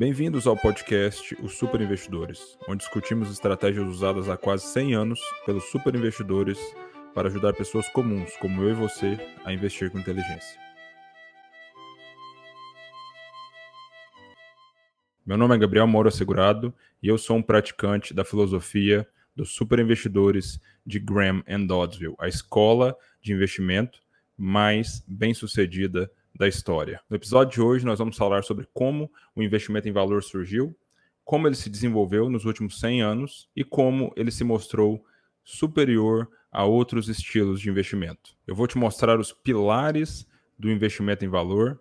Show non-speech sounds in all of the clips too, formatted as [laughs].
Bem-vindos ao podcast Os Super Investidores, onde discutimos estratégias usadas há quase 100 anos pelos super investidores para ajudar pessoas comuns, como eu e você, a investir com inteligência. Meu nome é Gabriel Moro Assegurado e eu sou um praticante da filosofia dos super investidores de Graham and Doddsville, a escola de investimento mais bem-sucedida da história. No episódio de hoje, nós vamos falar sobre como o investimento em valor surgiu, como ele se desenvolveu nos últimos 100 anos e como ele se mostrou superior a outros estilos de investimento. Eu vou te mostrar os pilares do investimento em valor,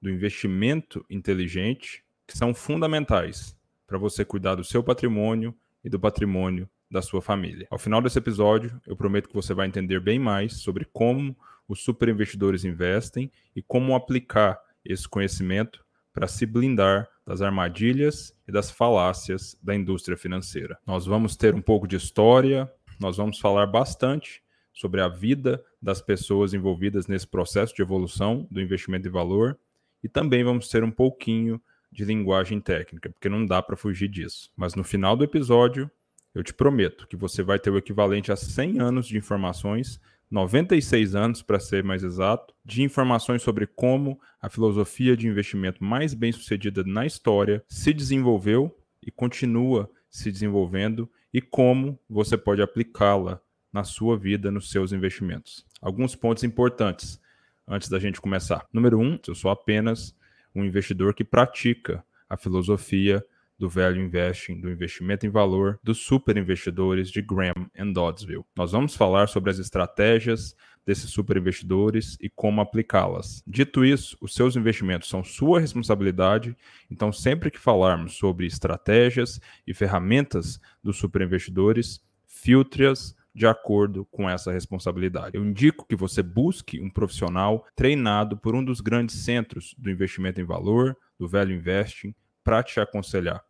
do investimento inteligente, que são fundamentais para você cuidar do seu patrimônio e do patrimônio da sua família. Ao final desse episódio, eu prometo que você vai entender bem mais sobre como os super investidores investem e como aplicar esse conhecimento para se blindar das armadilhas e das falácias da indústria financeira. Nós vamos ter um pouco de história, nós vamos falar bastante sobre a vida das pessoas envolvidas nesse processo de evolução do investimento em valor e também vamos ter um pouquinho de linguagem técnica, porque não dá para fugir disso. Mas no final do episódio, eu te prometo que você vai ter o equivalente a 100 anos de informações 96 anos, para ser mais exato, de informações sobre como a filosofia de investimento mais bem sucedida na história se desenvolveu e continua se desenvolvendo e como você pode aplicá-la na sua vida, nos seus investimentos. Alguns pontos importantes antes da gente começar. Número um, eu sou apenas um investidor que pratica a filosofia do Value Investing, do investimento em valor, dos super investidores de Graham and Doddsville. Nós vamos falar sobre as estratégias desses super investidores e como aplicá-las. Dito isso, os seus investimentos são sua responsabilidade, então sempre que falarmos sobre estratégias e ferramentas dos super investidores, filtre-as de acordo com essa responsabilidade. Eu indico que você busque um profissional treinado por um dos grandes centros do investimento em valor, do Value Investing, para te aconselhar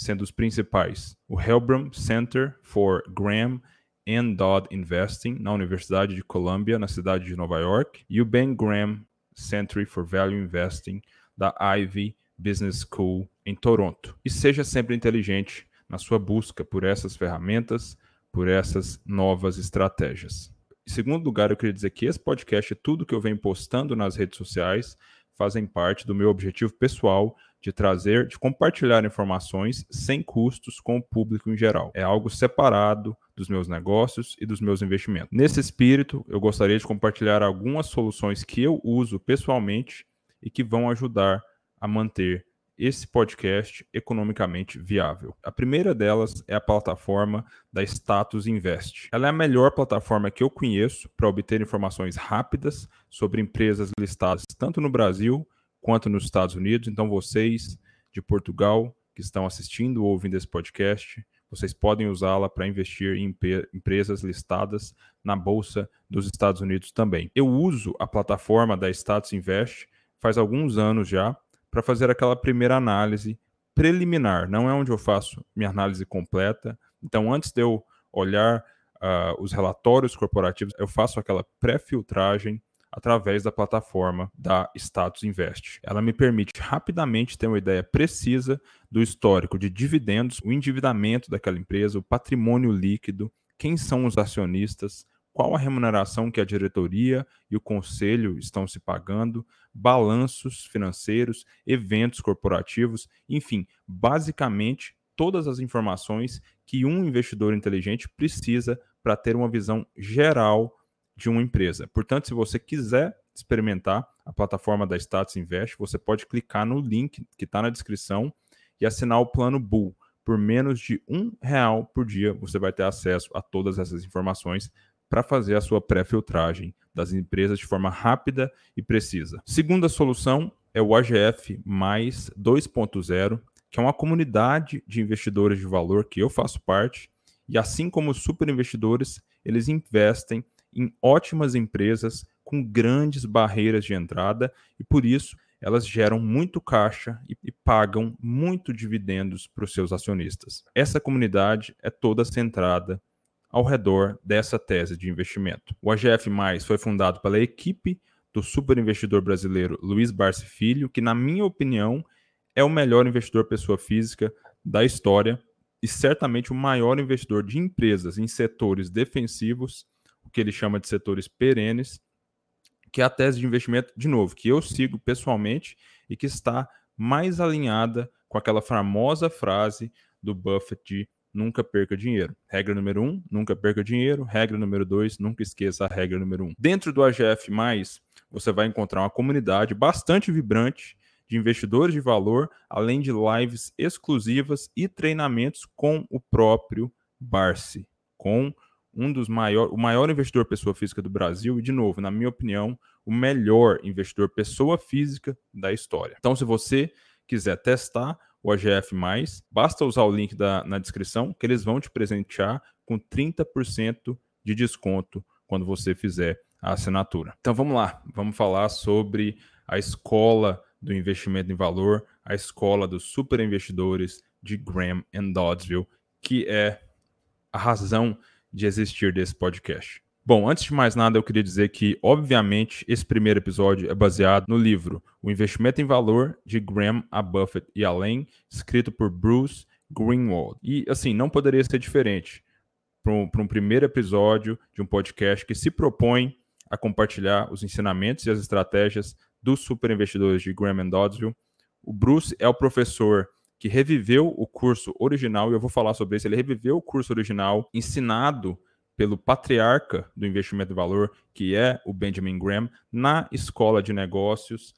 sendo os principais o Helbram Center for Graham and Dodd Investing, na Universidade de Columbia, na cidade de Nova York, e o Ben Graham Center for Value Investing, da Ivy Business School, em Toronto. E seja sempre inteligente na sua busca por essas ferramentas, por essas novas estratégias. Em segundo lugar, eu queria dizer que esse podcast e tudo que eu venho postando nas redes sociais fazem parte do meu objetivo pessoal de trazer, de compartilhar informações sem custos com o público em geral. É algo separado dos meus negócios e dos meus investimentos. Nesse espírito, eu gostaria de compartilhar algumas soluções que eu uso pessoalmente e que vão ajudar a manter esse podcast economicamente viável. A primeira delas é a plataforma da Status Invest. Ela é a melhor plataforma que eu conheço para obter informações rápidas sobre empresas listadas tanto no Brasil quanto nos Estados Unidos. Então, vocês de Portugal que estão assistindo ou ouvindo esse podcast, vocês podem usá-la para investir em empresas listadas na Bolsa dos Estados Unidos também. Eu uso a plataforma da Status Invest faz alguns anos já para fazer aquela primeira análise preliminar, não é onde eu faço minha análise completa. Então, antes de eu olhar uh, os relatórios corporativos, eu faço aquela pré-filtragem através da plataforma da Status Invest. Ela me permite rapidamente ter uma ideia precisa do histórico de dividendos, o endividamento daquela empresa, o patrimônio líquido, quem são os acionistas, qual a remuneração que a diretoria e o conselho estão se pagando, balanços financeiros, eventos corporativos, enfim, basicamente todas as informações que um investidor inteligente precisa para ter uma visão geral de uma empresa. Portanto, se você quiser experimentar a plataforma da Status Invest, você pode clicar no link que está na descrição e assinar o plano Bull. Por menos de um real por dia, você vai ter acesso a todas essas informações para fazer a sua pré-filtragem das empresas de forma rápida e precisa. Segunda solução é o AGF mais 2.0, que é uma comunidade de investidores de valor que eu faço parte, e assim como os super investidores, eles investem em ótimas empresas com grandes barreiras de entrada e por isso elas geram muito caixa e, pagam muito dividendos para os seus acionistas. Essa comunidade é toda centrada ao redor dessa tese de investimento. O AGF+, foi fundado pela equipe do super investidor brasileiro Luiz Barsi Filho, que na minha opinião é o melhor investidor pessoa física da história e certamente o maior investidor de empresas em setores defensivos, o que ele chama de setores perenes, que é a tese de investimento, de novo, que eu sigo pessoalmente e que está mais alinhada com aquela famosa frase do Buffett de nunca perca dinheiro. Regra número um, nunca perca dinheiro. Regra número dois, nunca esqueça a regra número um. Dentro do AGF, você vai encontrar uma comunidade bastante vibrante de investidores de valor, além de lives exclusivas e treinamentos com o próprio Barsi, com um dos maiores, o maior investidor pessoa física do Brasil e, de novo, na minha opinião, o melhor investidor pessoa física da história. Então, se você quiser testar o AGF, basta usar o link da, na descrição que eles vão te presentear com 30% de desconto quando você fizer a assinatura. Então vamos lá, vamos falar sobre a escola do investimento em valor, a escola dos super investidores de Graham and Doddsville, que é a razão de existir desse podcast. Bom, antes de mais nada, eu queria dizer que, obviamente, esse primeiro episódio é baseado no livro O Investimento em Valor de Graham a Buffett e Além, escrito por Bruce Greenwald. E, assim, não poderia ser diferente para um, um primeiro episódio de um podcast que se propõe a compartilhar os ensinamentos e as estratégias dos super investidores de Graham Doddsville. O Bruce é o professor que reviveu o curso original, e eu vou falar sobre isso. Ele reviveu o curso original ensinado pelo patriarca do investimento de valor, que é o Benjamin Graham, na escola de negócios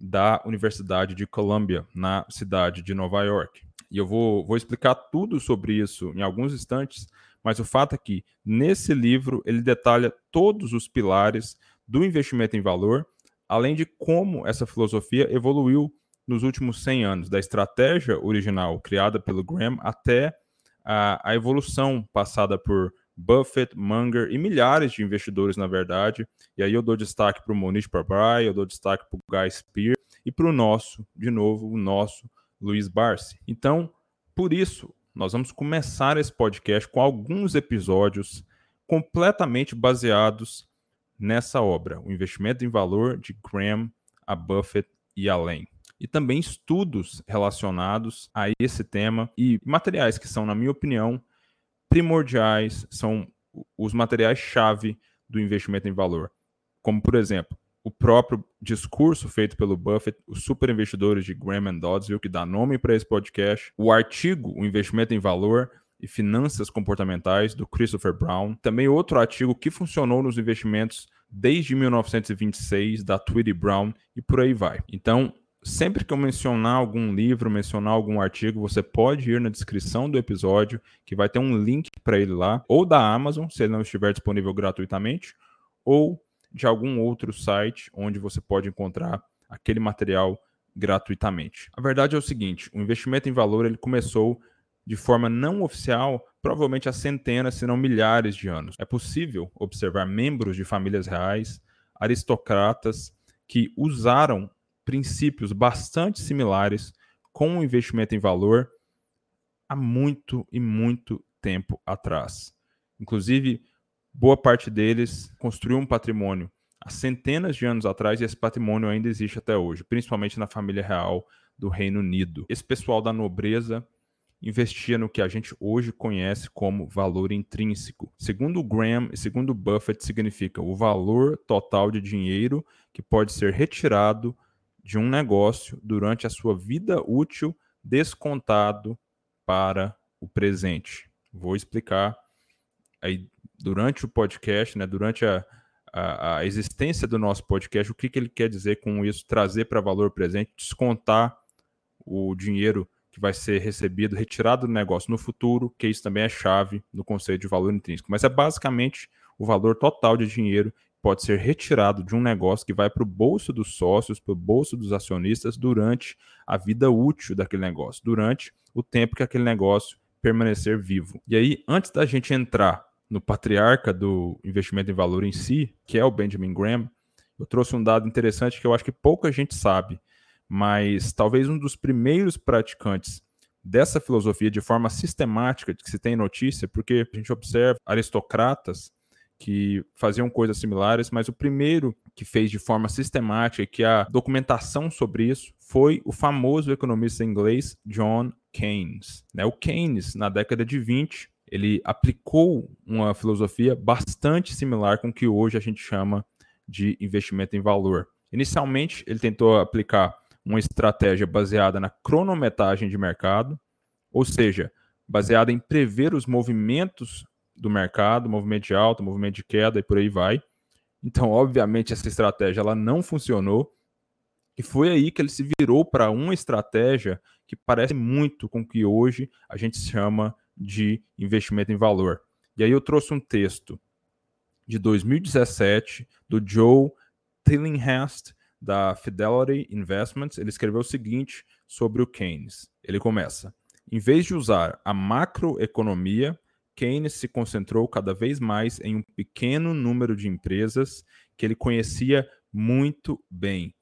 da Universidade de Columbia, na cidade de Nova York. E eu vou, vou explicar tudo sobre isso em alguns instantes, mas o fato é que nesse livro ele detalha todos os pilares do investimento em valor além de como essa filosofia evoluiu nos últimos 100 anos, da estratégia original criada pelo Graham até a, a evolução passada por Buffett, Munger e milhares de investidores, na verdade. E aí eu dou destaque para o Monish Pabrai, eu dou destaque para o Guy Spear e para o nosso, de novo, o nosso Luiz Barsi. Então, por isso, nós vamos começar esse podcast com alguns episódios completamente baseados nessa obra, o investimento em valor de Graham a Buffett e além. E também estudos relacionados a esse tema e materiais que são, na minha opinião, primordiais, são os materiais-chave do investimento em valor. Como, por exemplo, o próprio discurso feito pelo Buffett, os super investidores de Graham Doddsville, que dá nome para esse podcast, o artigo O Investimento em Valor, e Finanças Comportamentais, do Christopher Brown. Também outro artigo que funcionou nos investimentos desde 1926, da Tweedy Brown, e por aí vai. Então, sempre que eu mencionar algum livro, mencionar algum artigo, você pode ir na descrição do episódio, que vai ter um link para ele lá, ou da Amazon, se ele não estiver disponível gratuitamente, ou de algum outro site onde você pode encontrar aquele material gratuitamente. A verdade é o seguinte, o investimento em valor ele começou de forma não oficial, provavelmente há centenas, se não milhares de anos. É possível observar membros de famílias reais, aristocratas, que usaram princípios bastante similares com o investimento em valor há muito e muito tempo atrás. Inclusive, boa parte deles construiu um patrimônio há centenas de anos atrás e esse patrimônio ainda existe até hoje, principalmente na família real do Reino Unido. Esse pessoal da nobreza investia no que a gente hoje conhece como valor intrínseco. Segundo Graham e segundo Buffett, significa o valor total de dinheiro que pode ser retirado de um negócio durante a sua vida útil, descontado para o presente. Vou explicar aí durante o podcast, né, durante a, a, a existência do nosso podcast, o que, que ele quer dizer com isso, trazer para valor presente, descontar o dinheiro que vai ser recebido, retirado do negócio no futuro, que isso também é chave no conceito de valor intrínseco. Mas é basicamente o valor total de dinheiro pode ser retirado de um negócio que vai para o bolso dos sócios, para o bolso dos acionistas durante a vida útil daquele negócio, durante o tempo que aquele negócio permanecer vivo. E aí, antes da gente entrar no patriarca do investimento em valor em si, que é o Benjamin Graham, eu trouxe um dado interessante que eu acho que pouca gente sabe mas talvez um dos primeiros praticantes dessa filosofia de forma sistemática, de que se tem notícia, porque a gente observa aristocratas que faziam coisas similares, mas o primeiro que fez de forma sistemática, que a documentação sobre isso, foi o famoso economista inglês John Keynes. Né? O Keynes, na década de 20, ele aplicou uma filosofia bastante similar com o que hoje a gente chama de investimento em valor. Inicialmente, ele tentou aplicar uma estratégia baseada na cronometragem de mercado, ou seja, baseada em prever os movimentos do mercado, movimento de alta, movimento de queda e por aí vai. Então, obviamente, essa estratégia ela não funcionou. E foi aí que ele se virou para uma estratégia que parece muito com o que hoje a gente chama de investimento em valor. E aí eu trouxe um texto de 2017 do Joe Tillinghast da Fidelity Investments. Ele escreveu o seguinte sobre o Keynes. Ele começa: em vez de usar a macroeconomia Keynes se concentrou cada vez mais em um pequeno número de empresas que ele conhecia muito bem.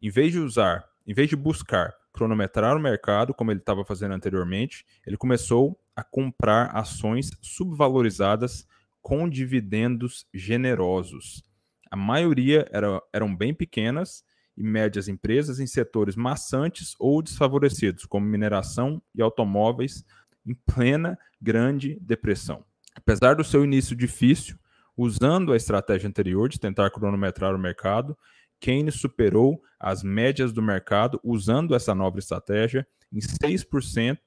Em vez de usar, em vez de buscar cronometrar o mercado, como ele estava fazendo anteriormente, ele começou a comprar ações subvalorizadas com dividendos generosos. A maioria era, eram bem pequenas e médias empresas em setores maçantes ou desfavorecidos, como mineração e automóveis, em plena Grande Depressão. Apesar do seu início difícil, usando a estratégia anterior de tentar cronometrar o mercado, Keynes superou as médias do mercado usando essa nova estratégia em 6%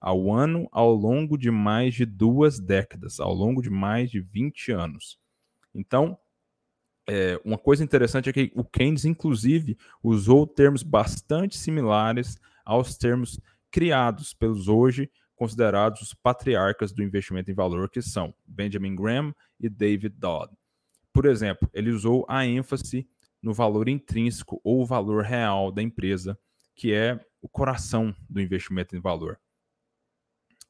ao ano ao longo de mais de duas décadas, ao longo de mais de 20 anos. Então, é, uma coisa interessante é que o Keynes, inclusive, usou termos bastante similares aos termos criados pelos hoje considerados os patriarcas do investimento em valor, que são Benjamin Graham e David Dodd. Por exemplo, ele usou a ênfase no valor intrínseco ou valor real da empresa, que é o coração do investimento em valor.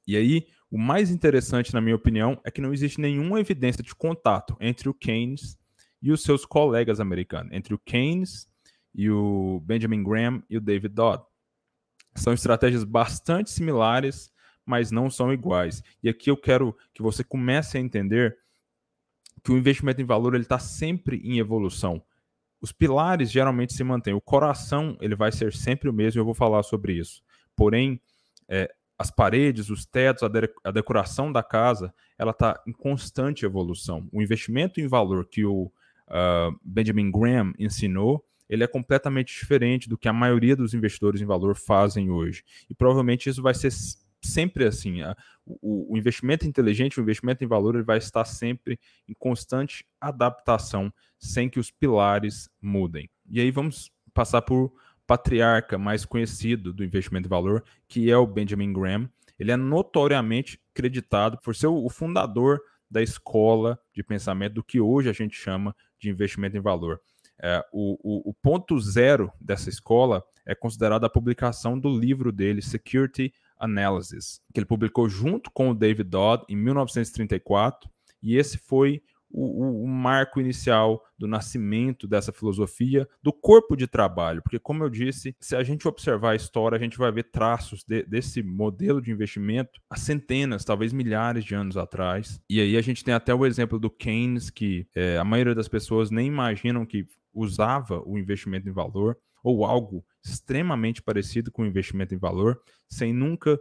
E aí, o mais interessante, na minha opinião, é que não existe nenhuma evidência de contato entre o Keynes e os seus colegas americanos, entre o Keynes e o Benjamin Graham e o David Dodd. São estratégias bastante similares mas não são iguais. E aqui eu quero que você comece a entender que o investimento em valor ele está sempre em evolução. Os pilares geralmente se mantêm. O coração ele vai ser sempre o mesmo. Eu vou falar sobre isso. Porém, é, as paredes, os tetos, a, de a decoração da casa, ela está em constante evolução. O investimento em valor que o uh, Benjamin Graham ensinou, ele é completamente diferente do que a maioria dos investidores em valor fazem hoje. E provavelmente isso vai ser sempre assim. A, o, o, investimento inteligente, o investimento em valor, ele vai estar sempre em constante adaptação, sem que os pilares mudem. E aí vamos passar por patriarca mais conhecido do investimento em valor, que é o Benjamin Graham. Ele é notoriamente creditado por ser o fundador da escola de pensamento do que hoje a gente chama de investimento em valor. É, o, o, o, ponto zero dessa escola é considerado a publicação do livro dele, Security Analysis, que ele publicou junto com o David Dodd em 1934, e esse foi o, o, o, marco inicial do nascimento dessa filosofia do corpo de trabalho, porque, como eu disse, se a gente observar a história, a gente vai ver traços de, desse modelo de investimento há centenas, talvez milhares de anos atrás. E aí a gente tem até o exemplo do Keynes, que é, a maioria das pessoas nem imaginam que usava o investimento em valor ou algo extremamente parecido com investimento em valor, sem nunca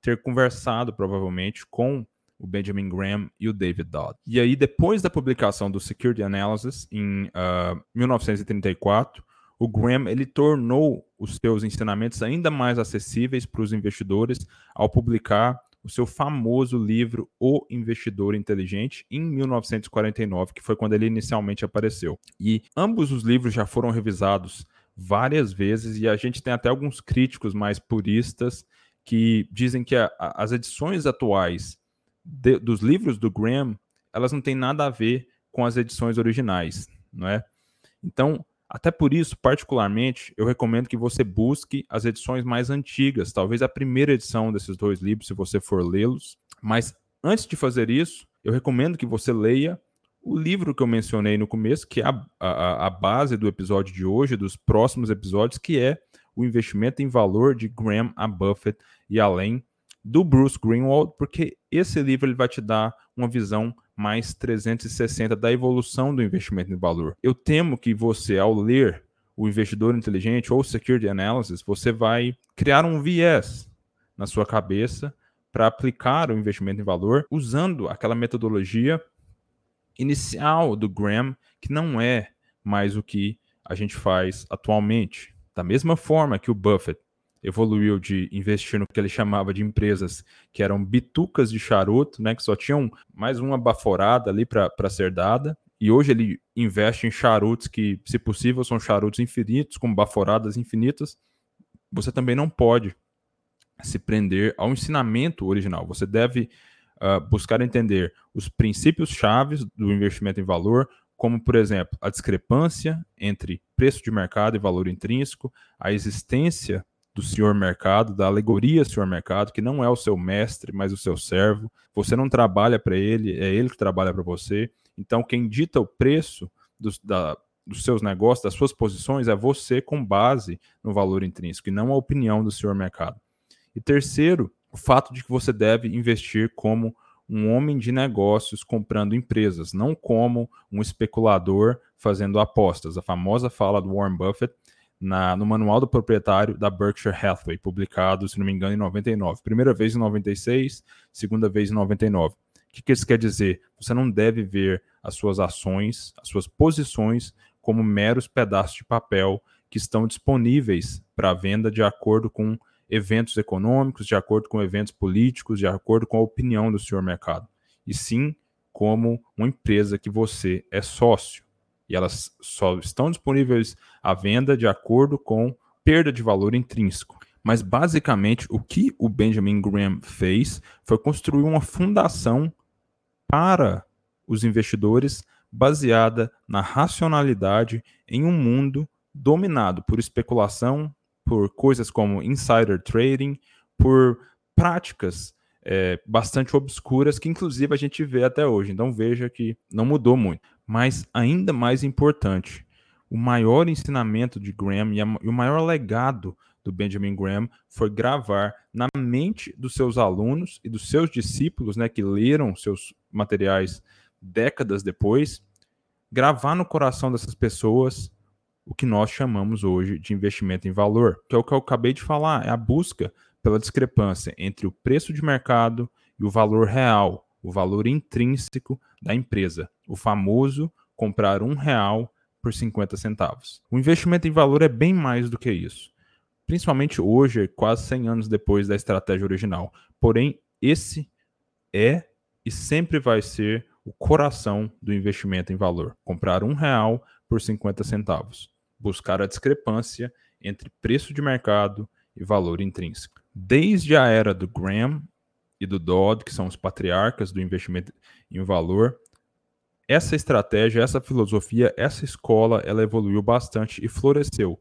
ter conversado, provavelmente, com o Benjamin Graham e o David Dodd. E aí, depois da publicação do Security Analysis, em uh, ah, 1934, o Graham ele tornou os seus ensinamentos ainda mais acessíveis para os investidores ao publicar o seu famoso livro O Investidor Inteligente em 1949, que foi quando ele inicialmente apareceu. E ambos os livros já foram revisados várias vezes e a gente tem até alguns críticos mais puristas que dizem que a, a, as edições atuais de, dos livros do Graham elas não têm nada a ver com as edições originais, não é? Então, até por isso, particularmente, eu recomendo que você busque as edições mais antigas, talvez a primeira edição desses dois livros, se você for lê-los. Mas antes de fazer isso, eu recomendo que você leia o livro que eu mencionei no começo, que é a, a, a base do episódio de hoje, dos próximos episódios, que é o investimento em valor de Graham a Buffett e além do Bruce Greenwald, porque esse livro ele vai te dar uma visão mais 360 da evolução do investimento em valor. Eu temo que você, ao ler o investidor inteligente ou security analysis, você vai criar um viés na sua cabeça para aplicar o investimento em valor usando aquela metodologia inicial do Graham, que não é mais o que a gente faz atualmente. Da mesma forma que o Buffett evoluiu de investir no que ele chamava de empresas que eram bitucas de charuto, né, que só tinham mais uma baforada ali para ser dada, e hoje ele investe em charutos que, se possível, são charutos infinitos, com baforadas infinitas. Você também não pode se prender ao ensinamento original. Você deve uh, buscar entender os princípios chaves do investimento em valor, como, por exemplo, a discrepância entre preço de mercado e valor intrínseco, a existência do senhor mercado, da alegoria senhor mercado, que não é o seu mestre, mas o seu servo. Você não trabalha para ele, é ele que trabalha para você. Então, quem dita o preço dos, da, dos seus negócios, das suas posições, é você com base no valor intrínseco e não a opinião do senhor mercado. E terceiro, o fato de que você deve investir como um homem de negócios comprando empresas, não como um especulador fazendo apostas. A famosa fala do Warren Buffett na, no Manual do Proprietário da Berkshire Hathaway, publicado, se não me engano, em 99. Primeira vez em 96, segunda vez em 99. O que, que isso quer dizer? Você não deve ver as suas ações, as suas posições, como meros pedaços de papel que estão disponíveis para venda de acordo com eventos econômicos, de acordo com eventos políticos, de acordo com a opinião do senhor mercado. E sim como uma empresa que você é sócio e elas só estão disponíveis à venda de acordo com perda de valor intrínseco. Mas basicamente o que o Benjamin Graham fez foi construir uma fundação para os investidores baseada na racionalidade em um mundo dominado por especulação, por coisas como insider trading, por práticas é, bastante obscuras que inclusive a gente vê até hoje. Então veja que não mudou muito. Mas ainda mais importante, o maior ensinamento de Graham e, a, e o maior legado do Benjamin Graham foi gravar na mente dos seus alunos e dos seus discípulos, né, que leram seus materiais décadas depois, gravar no coração dessas pessoas o que nós chamamos hoje de investimento em valor, que é o que eu acabei de falar, é a busca pela discrepância entre o preço de mercado e o valor real, o valor intrínseco da empresa, o famoso comprar um real por 50 centavos. O investimento em valor é bem mais do que isso, principalmente hoje, quase 100 anos depois da estratégia original. Porém, esse é e sempre vai ser o coração do investimento em valor. Comprar um real por 50 centavos. Buscar a discrepância entre preço de mercado e valor intrínseco. Desde a era do Graham e do Dodd, que são os patriarcas do investimento em valor, essa estratégia, essa filosofia, essa escola, ela evoluiu bastante e floresceu,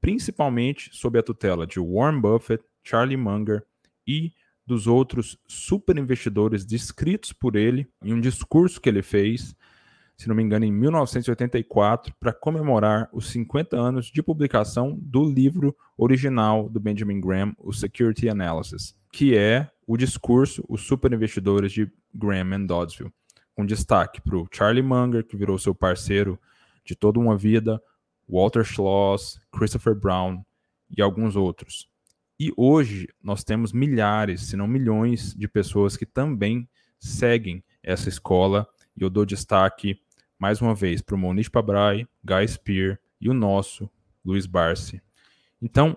principalmente sob a tutela de Warren Buffett, Charlie Munger e dos outros super investidores descritos por ele em um discurso que ele fez, se não me engano, em 1984, para comemorar os 50 anos de publicação do livro original do Benjamin Graham, o Security Analysis, que é o discurso Os Super Investidores de Graham and Doddsville, com destaque para o Charlie Munger, que virou seu parceiro de toda uma vida, Walter Schloss, Christopher Brown e alguns outros. E hoje nós temos milhares, se não milhões, de pessoas que também seguem essa escola. E eu dou destaque mais uma vez para o Monish Pabrai, Guy Spear e o nosso Luiz Barsi. Então,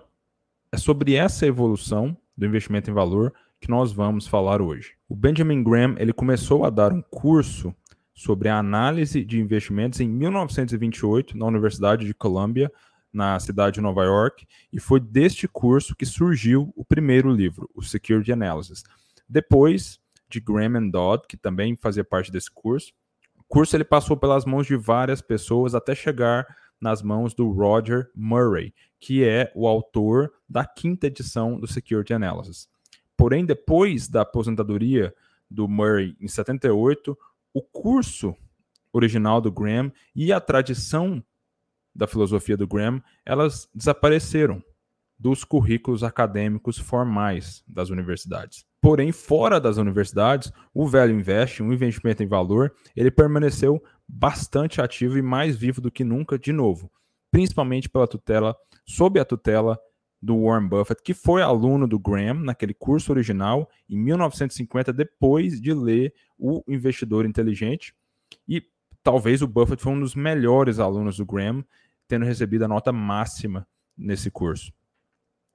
é sobre essa evolução do investimento em valor que nós vamos falar hoje. O Benjamin Graham ele começou a dar um curso sobre a análise de investimentos em 1928 na Universidade de Columbia, na cidade de Nova York, e foi deste curso que surgiu o primeiro livro, o Security Analysis. Depois de Graham and Dodd, que também fazia parte desse curso, curso ele passou pelas mãos de várias pessoas até chegar nas mãos do Roger Murray, que é o autor da quinta edição do Security Analysis. Porém, depois da aposentadoria do Murray em 78, o curso original do Graham e a tradição da filosofia do Graham, elas desapareceram. Dos currículos acadêmicos formais das universidades. Porém, fora das universidades, o velho investe, um investimento em valor, ele permaneceu bastante ativo e mais vivo do que nunca, de novo, principalmente pela tutela, sob a tutela do Warren Buffett, que foi aluno do Graham naquele curso original em 1950, depois de ler O Investidor Inteligente. E talvez o Buffett foi um dos melhores alunos do Graham, tendo recebido a nota máxima nesse curso.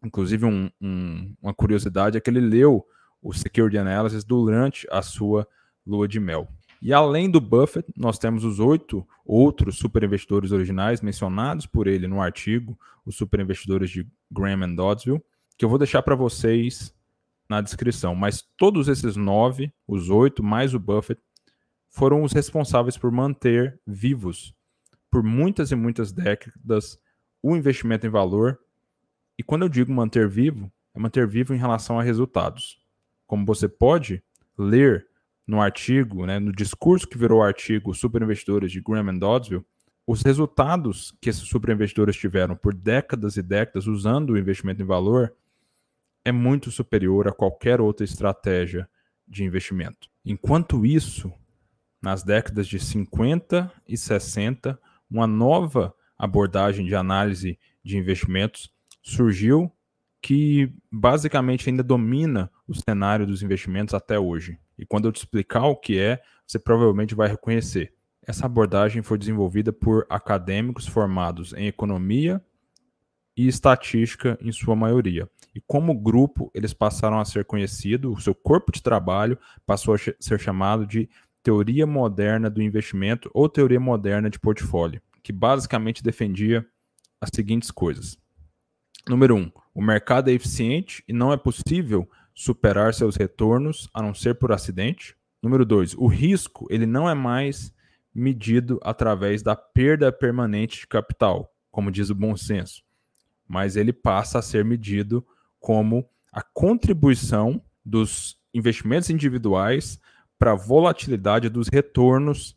Inclusive, um, um, uma curiosidade é que ele leu o Security Analysis durante a sua lua de mel. E além do Buffett, nós temos os oito outros superinvestidores originais mencionados por ele no artigo, os superinvestidores de Graham and Doddsville, que eu vou deixar para vocês na descrição. Mas todos esses nove, os oito mais o Buffett, foram os responsáveis por manter vivos por muitas e muitas décadas o investimento em valor. E quando eu digo manter vivo, é manter vivo em relação a resultados. Como você pode ler no artigo, né, no discurso que virou artigo Superinvestidores de Graham and Doddsville, os resultados que esses superinvestidores tiveram por décadas e décadas usando o investimento em valor é muito superior a qualquer outra estratégia de investimento. Enquanto isso, nas décadas de 50 e 60, uma nova abordagem de análise de investimentos surgiu que basicamente ainda domina o cenário dos investimentos até hoje. E quando eu te explicar o que é, você provavelmente vai reconhecer. Essa abordagem foi desenvolvida por acadêmicos formados em economia e estatística em sua maioria. E como grupo, eles passaram a ser conhecidos, o seu corpo de trabalho passou a ser chamado de teoria moderna do investimento ou teoria moderna de portfólio, que basicamente defendia as seguintes coisas. Número um, o mercado é eficiente e não é possível superar seus retornos a não ser por acidente. Número dois, o risco ele não é mais medido através da perda permanente de capital, como diz o bom senso, mas ele passa a ser medido como a contribuição dos investimentos individuais para a volatilidade dos retornos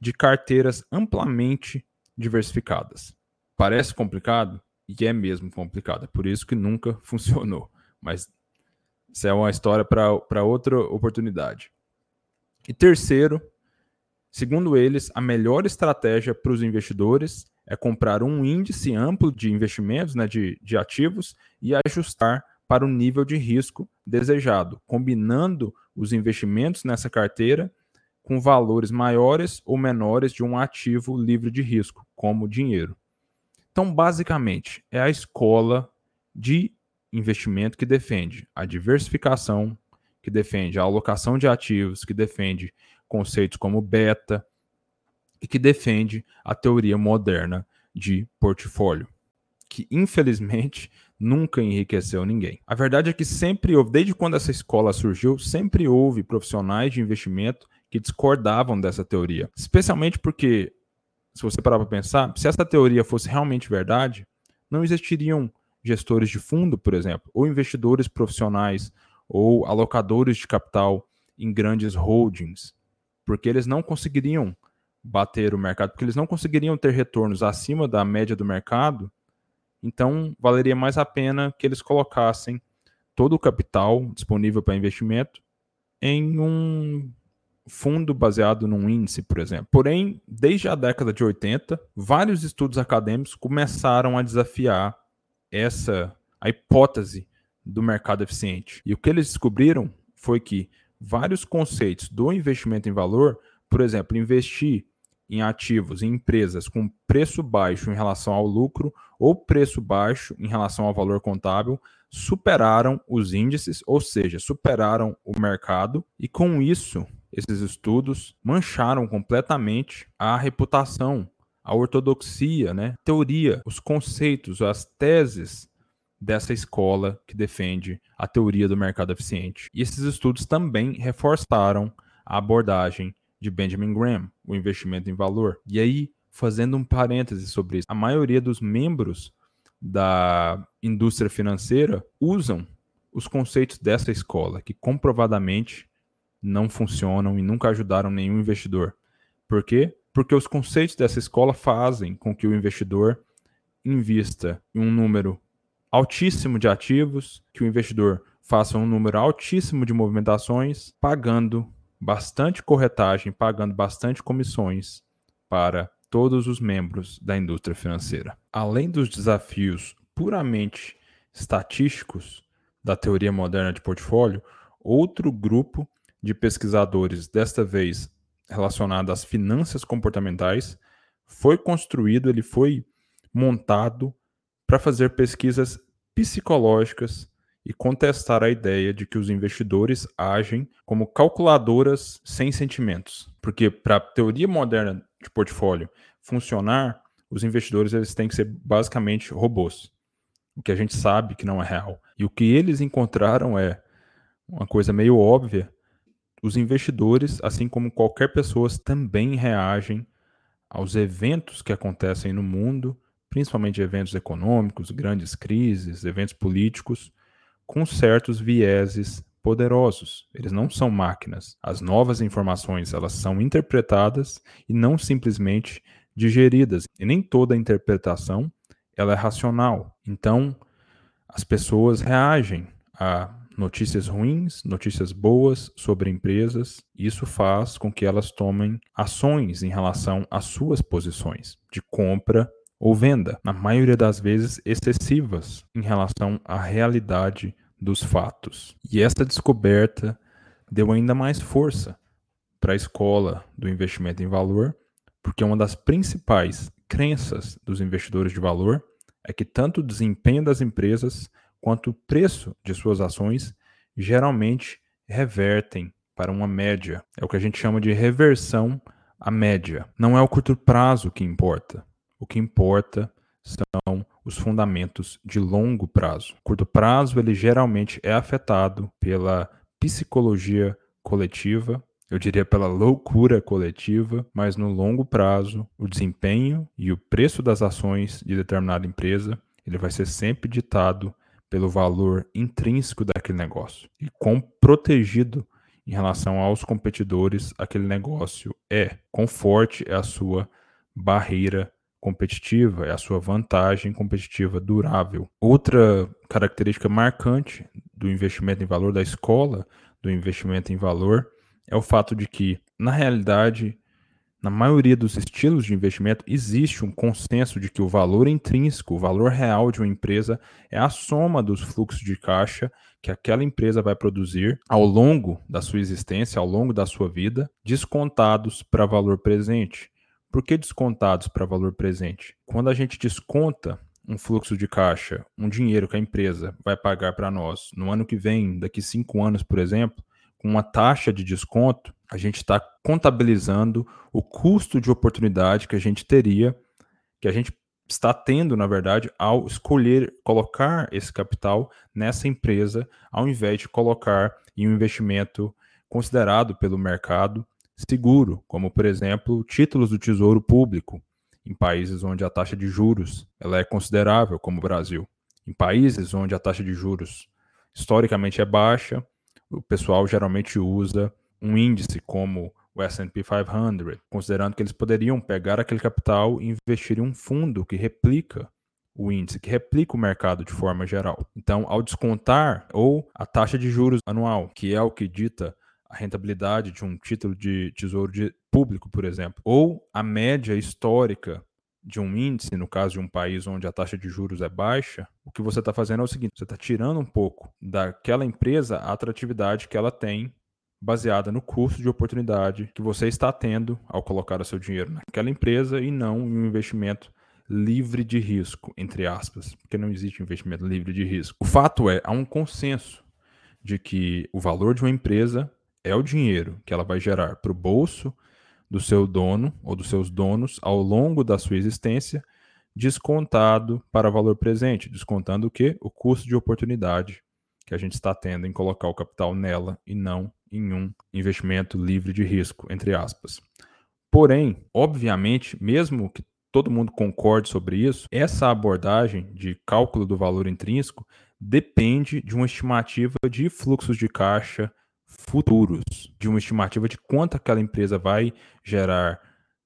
de carteiras amplamente diversificadas. Parece complicado? E é mesmo complicado. É por isso que nunca [laughs] funcionou. Mas isso é uma história para outra oportunidade. E terceiro, segundo eles, a melhor estratégia para os investidores é comprar um índice amplo de investimentos, né, de, de ativos, e ajustar para o nível de risco desejado, combinando os investimentos nessa carteira com valores maiores ou menores de um ativo livre de risco, como dinheiro. Então, basicamente, é a escola de investimento que defende a diversificação, que defende a alocação de ativos, que defende conceitos como beta e que defende a teoria moderna de portfólio, que infelizmente nunca enriqueceu ninguém. A verdade é que sempre houve, desde quando essa escola surgiu, sempre houve profissionais de investimento que discordavam dessa teoria, especialmente porque se você parar para pensar, se essa teoria fosse realmente verdade, não existiriam gestores de fundo, por exemplo, ou investidores profissionais, ou alocadores de capital em grandes holdings, porque eles não conseguiriam bater o mercado, porque eles não conseguiriam ter retornos acima da média do mercado, então valeria mais a pena que eles colocassem todo o capital disponível para investimento em um fundo baseado num índice, por exemplo. Porém, desde a década de 80, vários estudos acadêmicos começaram a desafiar essa a hipótese do mercado eficiente. E o que eles descobriram foi que vários conceitos do investimento em valor, por exemplo, investir em ativos, em empresas com preço baixo em relação ao lucro ou preço baixo em relação ao valor contábil, superaram os índices, ou seja, superaram o mercado, e com isso esses estudos mancharam completamente a reputação, a ortodoxia, né? teoria, os conceitos, as teses dessa escola que defende a teoria do mercado eficiente. E esses estudos também reforçaram a abordagem de Benjamin Graham, o investimento em valor. E aí, fazendo um parêntese sobre isso, a maioria dos membros da indústria financeira usam os conceitos dessa escola, que comprovadamente não funcionam e nunca ajudaram nenhum investidor. Por quê? Porque os conceitos dessa escola fazem com que o investidor invista em um número altíssimo de ativos, que o investidor faça um número altíssimo de movimentações, pagando bastante corretagem, pagando bastante comissões para todos os membros da indústria financeira. Além dos desafios puramente estatísticos da teoria moderna de portfólio, outro grupo de pesquisadores, desta vez relacionado às finanças comportamentais, foi construído, ele foi montado para fazer pesquisas psicológicas e contestar a ideia de que os investidores agem como calculadoras sem sentimentos. Porque para a teoria moderna de portfólio funcionar, os investidores eles têm que ser basicamente robôs. O que a gente sabe que não é real. E o que eles encontraram é uma coisa meio óbvia. Os investidores, assim como qualquer pessoa, também reagem aos eventos que acontecem no mundo, principalmente eventos econômicos, grandes crises, eventos políticos, com certos vieses poderosos. Eles não são máquinas. As novas informações, elas são interpretadas e não simplesmente digeridas. E nem toda interpretação ela é racional. Então, as pessoas reagem a notícias ruins, notícias boas sobre empresas. Isso faz com que elas tomem ações em relação às suas posições de compra ou venda, na maioria das vezes excessivas em relação à realidade dos fatos. E essa descoberta deu ainda mais força para a escola do investimento em valor, porque uma das principais crenças dos investidores de valor é que tanto o desempenho das empresas quanto o preço de suas ações geralmente revertem para uma média. É o que a gente chama de reversão à média. Não é o curto prazo que importa. O que importa são os fundamentos de longo prazo. O curto prazo ele geralmente é afetado pela psicologia coletiva, eu diria pela loucura coletiva, mas no longo prazo, o desempenho e o preço das ações de determinada empresa, ele vai ser sempre ditado pelo valor intrínseco daquele negócio e quão protegido em relação aos competidores aquele negócio é, quão forte é a sua barreira competitiva, é a sua vantagem competitiva durável. Outra característica marcante do investimento em valor, da escola do investimento em valor, é o fato de que, na realidade, na maioria dos estilos de investimento, existe um consenso de que o valor intrínseco, o valor real de uma empresa, é a soma dos fluxos de caixa que aquela empresa vai produzir ao longo da sua existência, ao longo da sua vida, descontados para valor presente. Por que descontados para valor presente? Quando a gente desconta um fluxo de caixa, um dinheiro que a empresa vai pagar para nós no ano que vem, daqui cinco anos, por exemplo, com uma taxa de desconto, a gente está contabilizando o custo de oportunidade que a gente teria, que a gente está tendo, na verdade, ao escolher colocar esse capital nessa empresa, ao invés de colocar em um investimento considerado pelo mercado seguro, como por exemplo títulos do Tesouro Público, em países onde a taxa de juros ela é considerável, como o Brasil. Em países onde a taxa de juros historicamente é baixa, o pessoal geralmente usa um índice como o S&P 500, considerando que eles poderiam pegar aquele capital e investir em um fundo que replica o índice, que replica o mercado de forma geral. Então, ao descontar ou a taxa de juros anual, que é o que dita a rentabilidade de um título de tesouro de público, por exemplo, ou a média histórica de um índice, no caso de um país onde a taxa de juros é baixa, o que você está fazendo é o seguinte: você está tirando um pouco daquela empresa a atratividade que ela tem baseada no custo de oportunidade que você está tendo ao colocar o seu dinheiro naquela empresa e não em um investimento livre de risco, entre aspas, porque não existe investimento livre de risco. O fato é, há um consenso de que o valor de uma empresa é o dinheiro que ela vai gerar para o bolso do seu dono ou dos seus donos ao longo da sua existência, descontado para valor presente, descontando o que? O custo de oportunidade que a gente está tendo em colocar o capital nela e não em um investimento livre de risco, entre aspas. Porém, obviamente, mesmo que todo mundo concorde sobre isso, essa abordagem de cálculo do valor intrínseco depende de uma estimativa de fluxos de caixa futuros, de uma estimativa de quanto aquela empresa vai gerar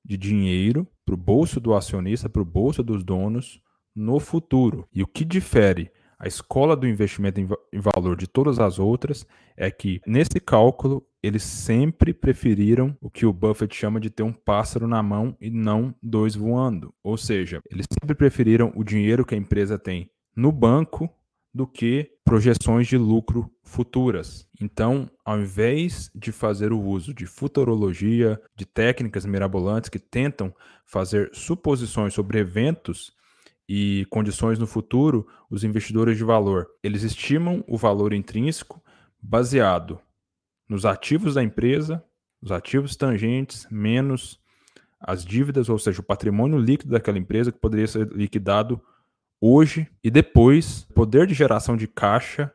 de dinheiro para o bolso do acionista, para o bolso dos donos no futuro. E o que difere a escola do investimento em, valor de todas as outras é que, nesse cálculo, eles sempre preferiram o que o Buffett chama de ter um pássaro na mão e não dois voando. Ou seja, eles sempre preferiram o dinheiro que a empresa tem no banco do que projeções de lucro futuras. Então, ao invés de fazer o uso de futurologia, de técnicas mirabolantes que tentam fazer suposições sobre eventos e condições no futuro, os investidores de valor, eles estimam o valor intrínseco baseado nos ativos da empresa, os ativos tangentes menos as dívidas, ou seja, o patrimônio líquido daquela empresa que poderia ser liquidado hoje e depois, poder de geração de caixa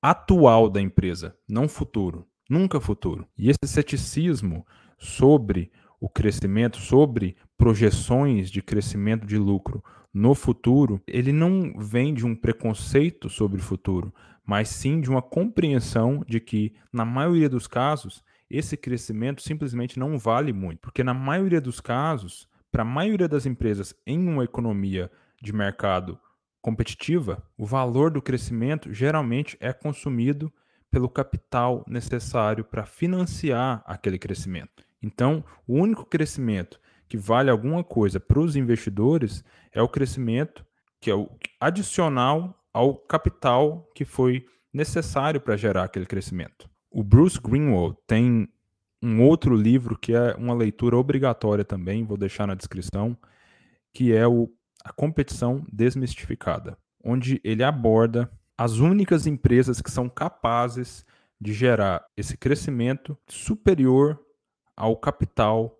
atual da empresa, não futuro, nunca futuro. E esse ceticismo sobre o crescimento, sobre projeções de crescimento de lucro no futuro, ele não vem de um preconceito sobre o futuro, mas sim de uma compreensão de que, na maioria dos casos, esse crescimento simplesmente não vale muito. Porque, na maioria dos casos, para a maioria das empresas em uma economia de mercado competitiva, o valor do crescimento geralmente é consumido pelo capital necessário para financiar aquele crescimento. Então, o único crescimento que vale alguma coisa para os investidores é o crescimento que é o adicional ao capital que foi necessário para gerar aquele crescimento. O Bruce Greenwald tem um outro livro que é uma leitura obrigatória também, vou deixar na descrição, que é o a competição desmistificada, onde ele aborda as únicas empresas que são capazes de gerar esse crescimento superior ao capital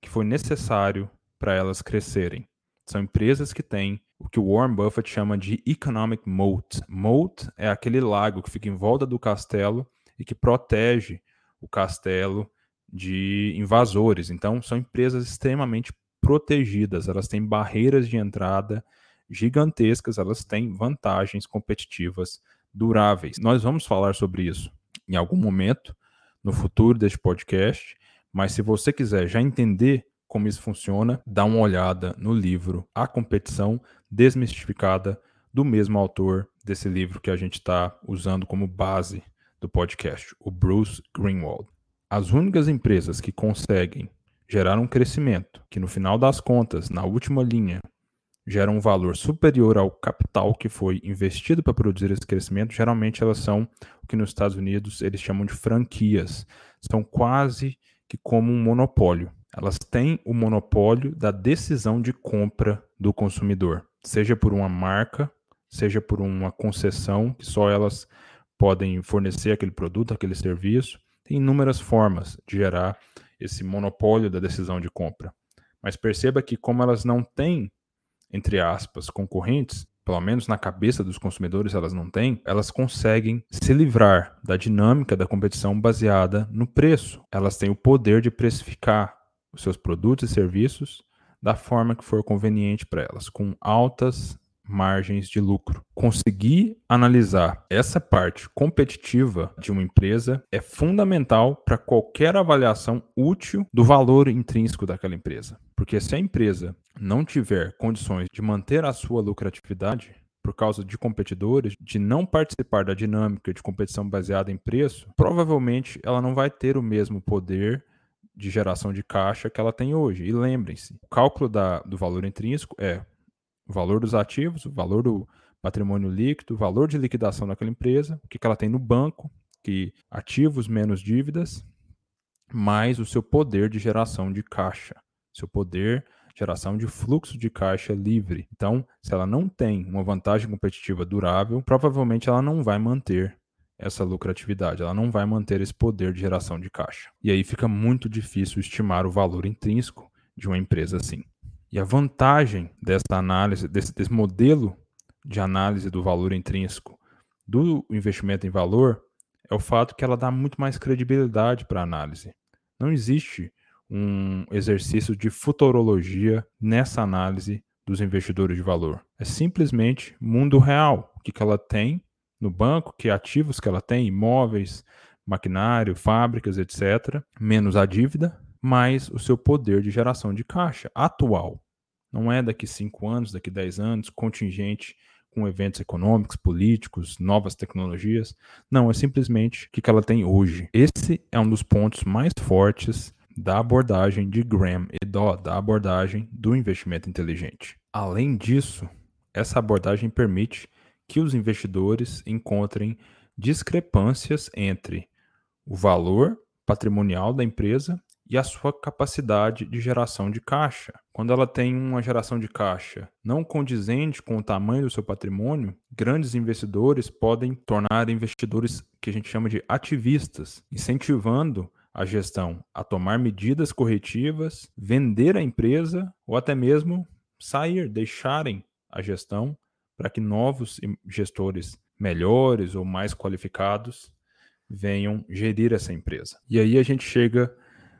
que foi necessário para elas crescerem. São empresas que têm o que o Warren Buffett chama de economic moat. Moat é aquele lago que fica em volta do castelo e que protege o castelo de invasores. Então, são empresas extremamente protegidas, elas têm barreiras de entrada gigantescas, elas têm vantagens competitivas duráveis. Nós vamos falar sobre isso em algum momento no futuro deste podcast, mas se você quiser já entender como isso funciona, dá uma olhada no livro A Competição Desmistificada, do mesmo autor desse livro que a gente está usando como base do podcast, o Bruce Greenwald. As únicas empresas que conseguem gerar um crescimento que, no final das contas, na última linha, gera um valor superior ao capital que foi investido para produzir esse crescimento, geralmente elas são o que nos Estados Unidos eles chamam de franquias. São quase que como um monopólio. Elas têm o monopólio da decisão de compra do consumidor, seja por uma marca, seja por uma concessão, que só elas podem fornecer aquele produto, aquele serviço. Tem inúmeras formas de gerar esse monopólio da decisão de compra. Mas perceba que, como elas não têm, entre aspas, concorrentes, pelo menos na cabeça dos consumidores elas não têm, elas conseguem se livrar da dinâmica da competição baseada no preço. Elas têm o poder de precificar os seus produtos e serviços da forma que for conveniente para elas, com altas margens de lucro. Conseguir analisar essa parte competitiva de uma empresa é fundamental para qualquer avaliação útil do valor intrínseco daquela empresa. Porque se a empresa não tiver condições de manter a sua lucratividade, por causa de competidores, de não participar da dinâmica de competição baseada em preço, provavelmente ela não vai ter o mesmo poder de geração de caixa que ela tem hoje. E lembrem-se, o cálculo da, do valor intrínseco é o valor dos ativos, o valor do patrimônio líquido, o valor de liquidação daquela empresa, o que, ela tem no banco, que ativos menos dívidas, mais o seu poder de geração de caixa, seu poder de geração de fluxo de caixa livre. Então, se ela não tem uma vantagem competitiva durável, provavelmente ela não vai manter essa lucratividade, ela não vai manter esse poder de geração de caixa. E aí fica muito difícil estimar o valor intrínseco de uma empresa assim. E a vantagem dessa análise, desse, desse modelo de análise do valor intrínseco do investimento em valor é o fato que ela dá muito mais credibilidade para a análise. Não existe um exercício de futurologia nessa análise dos investidores de valor. É simplesmente mundo real. O que, que ela tem no banco, que ativos que ela tem, imóveis, maquinário, fábricas, etc., menos a dívida, mais o seu poder de geração de caixa atual. Não é daqui 5 anos, daqui 10 anos, contingente com eventos econômicos, políticos, novas tecnologias. Não, é simplesmente o que ela tem hoje. Esse é um dos pontos mais fortes da abordagem de Graham e Dodd, da abordagem do investimento inteligente. Além disso, essa abordagem permite que os investidores encontrem discrepâncias entre o valor patrimonial da empresa e a sua capacidade de geração de caixa. Quando ela tem uma geração de caixa não condizente com o tamanho do seu patrimônio, grandes investidores podem tornar investidores que a gente chama de ativistas, incentivando a gestão a tomar medidas corretivas, vender a empresa ou até mesmo sair, deixarem a gestão para que novos gestores melhores ou mais qualificados venham gerir essa empresa. E aí a gente chega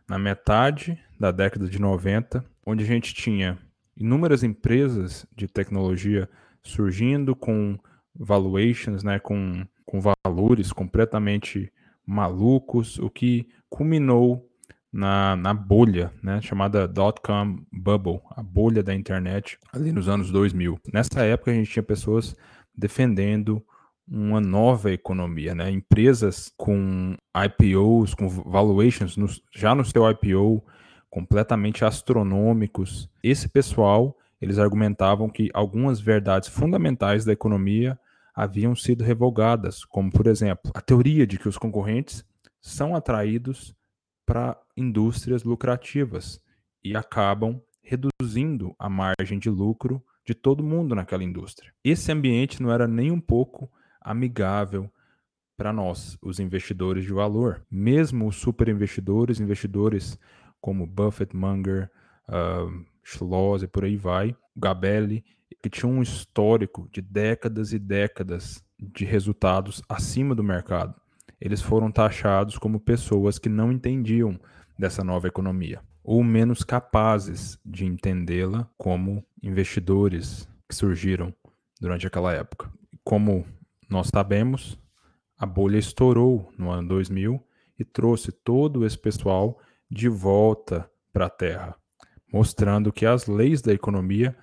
na metade da década de 90, onde a gente tinha inúmeras empresas de tecnologia surgindo com valuations, né, com, com valores completamente malucos, o que culminou na, na bolha, né, chamada dot-com bubble, a bolha da internet, ali nos anos 2000. Nessa época a gente tinha pessoas defendendo uma nova economia, né? Empresas com IPOs, com valuations no, já no seu IPO completamente astronômicos. Esse pessoal, eles argumentavam que algumas verdades fundamentais da economia haviam sido revogadas, como por exemplo, a teoria de que os concorrentes são atraídos para indústrias lucrativas e acabam reduzindo a margem de lucro de todo mundo naquela indústria. Esse ambiente não era nem um pouco amigável para nós, os investidores de valor. Mesmo os super investidores, investidores como Buffett, Munger, uh, Schloss e por aí vai, Gabelli, que tinham um histórico de décadas e décadas de resultados acima do mercado. Eles foram taxados como pessoas que não entendiam dessa nova economia, ou menos capazes de entendê-la como investidores que surgiram durante aquela época. Como nós sabemos, a bolha estourou no ano 2000 e trouxe todo esse pessoal de volta para a Terra, mostrando que as leis da economia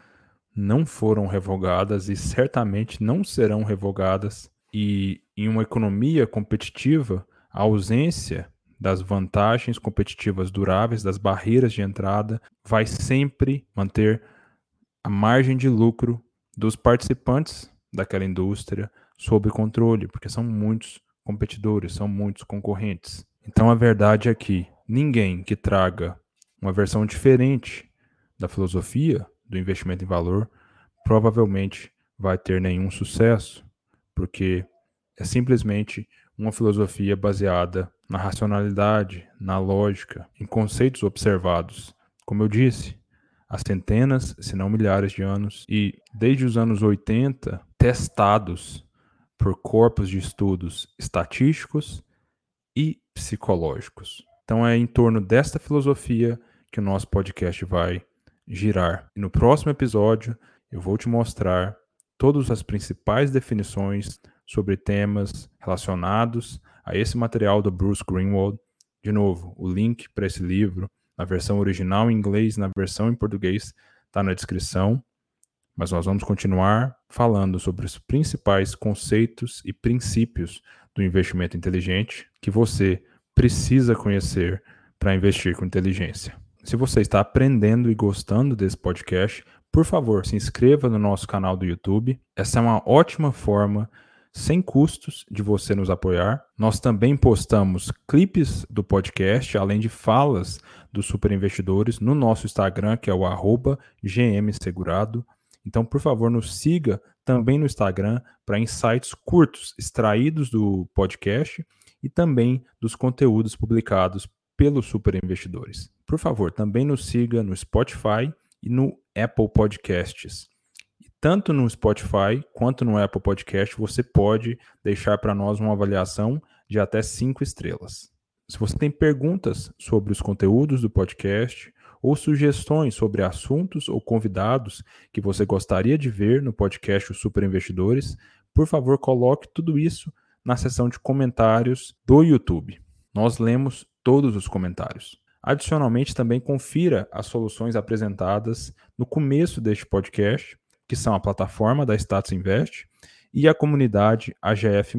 não foram revogadas e certamente não serão revogadas. E em uma economia competitiva, a ausência das vantagens competitivas duráveis, das barreiras de entrada, vai sempre manter a margem de lucro dos participantes daquela indústria, sob controle, porque são muitos competidores, são muitos concorrentes. Então a verdade é que ninguém que traga uma versão diferente da filosofia do investimento em valor provavelmente vai ter nenhum sucesso, porque é simplesmente uma filosofia baseada na racionalidade, na lógica, em conceitos observados. Como eu disse, há centenas, se não milhares de anos, e desde os anos 80, testados por corpos de estudos estatísticos e psicológicos. Então é em torno desta filosofia que o nosso podcast vai girar. E no próximo episódio eu vou te mostrar todas as principais definições sobre temas relacionados a esse material do Bruce Greenwald. De novo, o link para esse livro, na versão original em inglês, na versão em português, está na descrição mas nós vamos continuar falando sobre os principais conceitos e princípios do investimento inteligente que você precisa conhecer para investir com inteligência. Se você está aprendendo e gostando desse podcast, por favor, se inscreva no nosso canal do YouTube. Essa é uma ótima forma, sem custos, de você nos apoiar. Nós também postamos clipes do podcast, além de falas dos super investidores, no nosso Instagram, que é o gmsegurado. Então, por favor, nos siga também no Instagram para insights curtos extraídos do podcast e também dos conteúdos publicados pelos super investidores. Por favor, também nos siga no Spotify e no Apple Podcasts. E tanto no Spotify quanto no Apple Podcast você pode deixar para nós uma avaliação de até cinco estrelas. Se você tem perguntas sobre os conteúdos do podcast ou sugestões sobre assuntos ou convidados que você gostaria de ver no podcast Super Investidores, por favor, coloque tudo isso na seção de comentários do YouTube. Nós lemos todos os comentários. Adicionalmente, também confira as soluções apresentadas no começo deste podcast, que são a plataforma da Status Invest, e a comunidade AGF.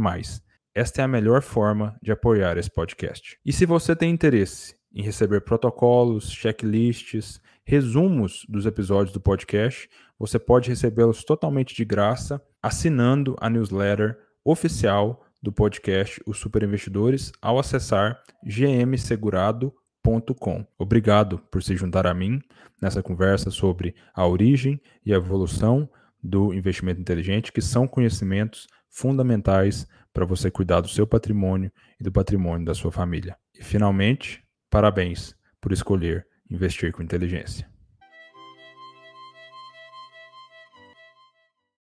Esta é a melhor forma de apoiar esse podcast. E se você tem interesse em receber protocolos, checklists, resumos dos episódios do podcast, você pode recebê-los totalmente de graça assinando a newsletter oficial do podcast Os Super Investidores ao acessar gmsegurado.com. Obrigado por se juntar a mim nessa conversa sobre a origem e a evolução do investimento inteligente, que são conhecimentos fundamentais para você cuidar do seu patrimônio e do patrimônio da sua família. E finalmente, parabéns por escolher investir com inteligência.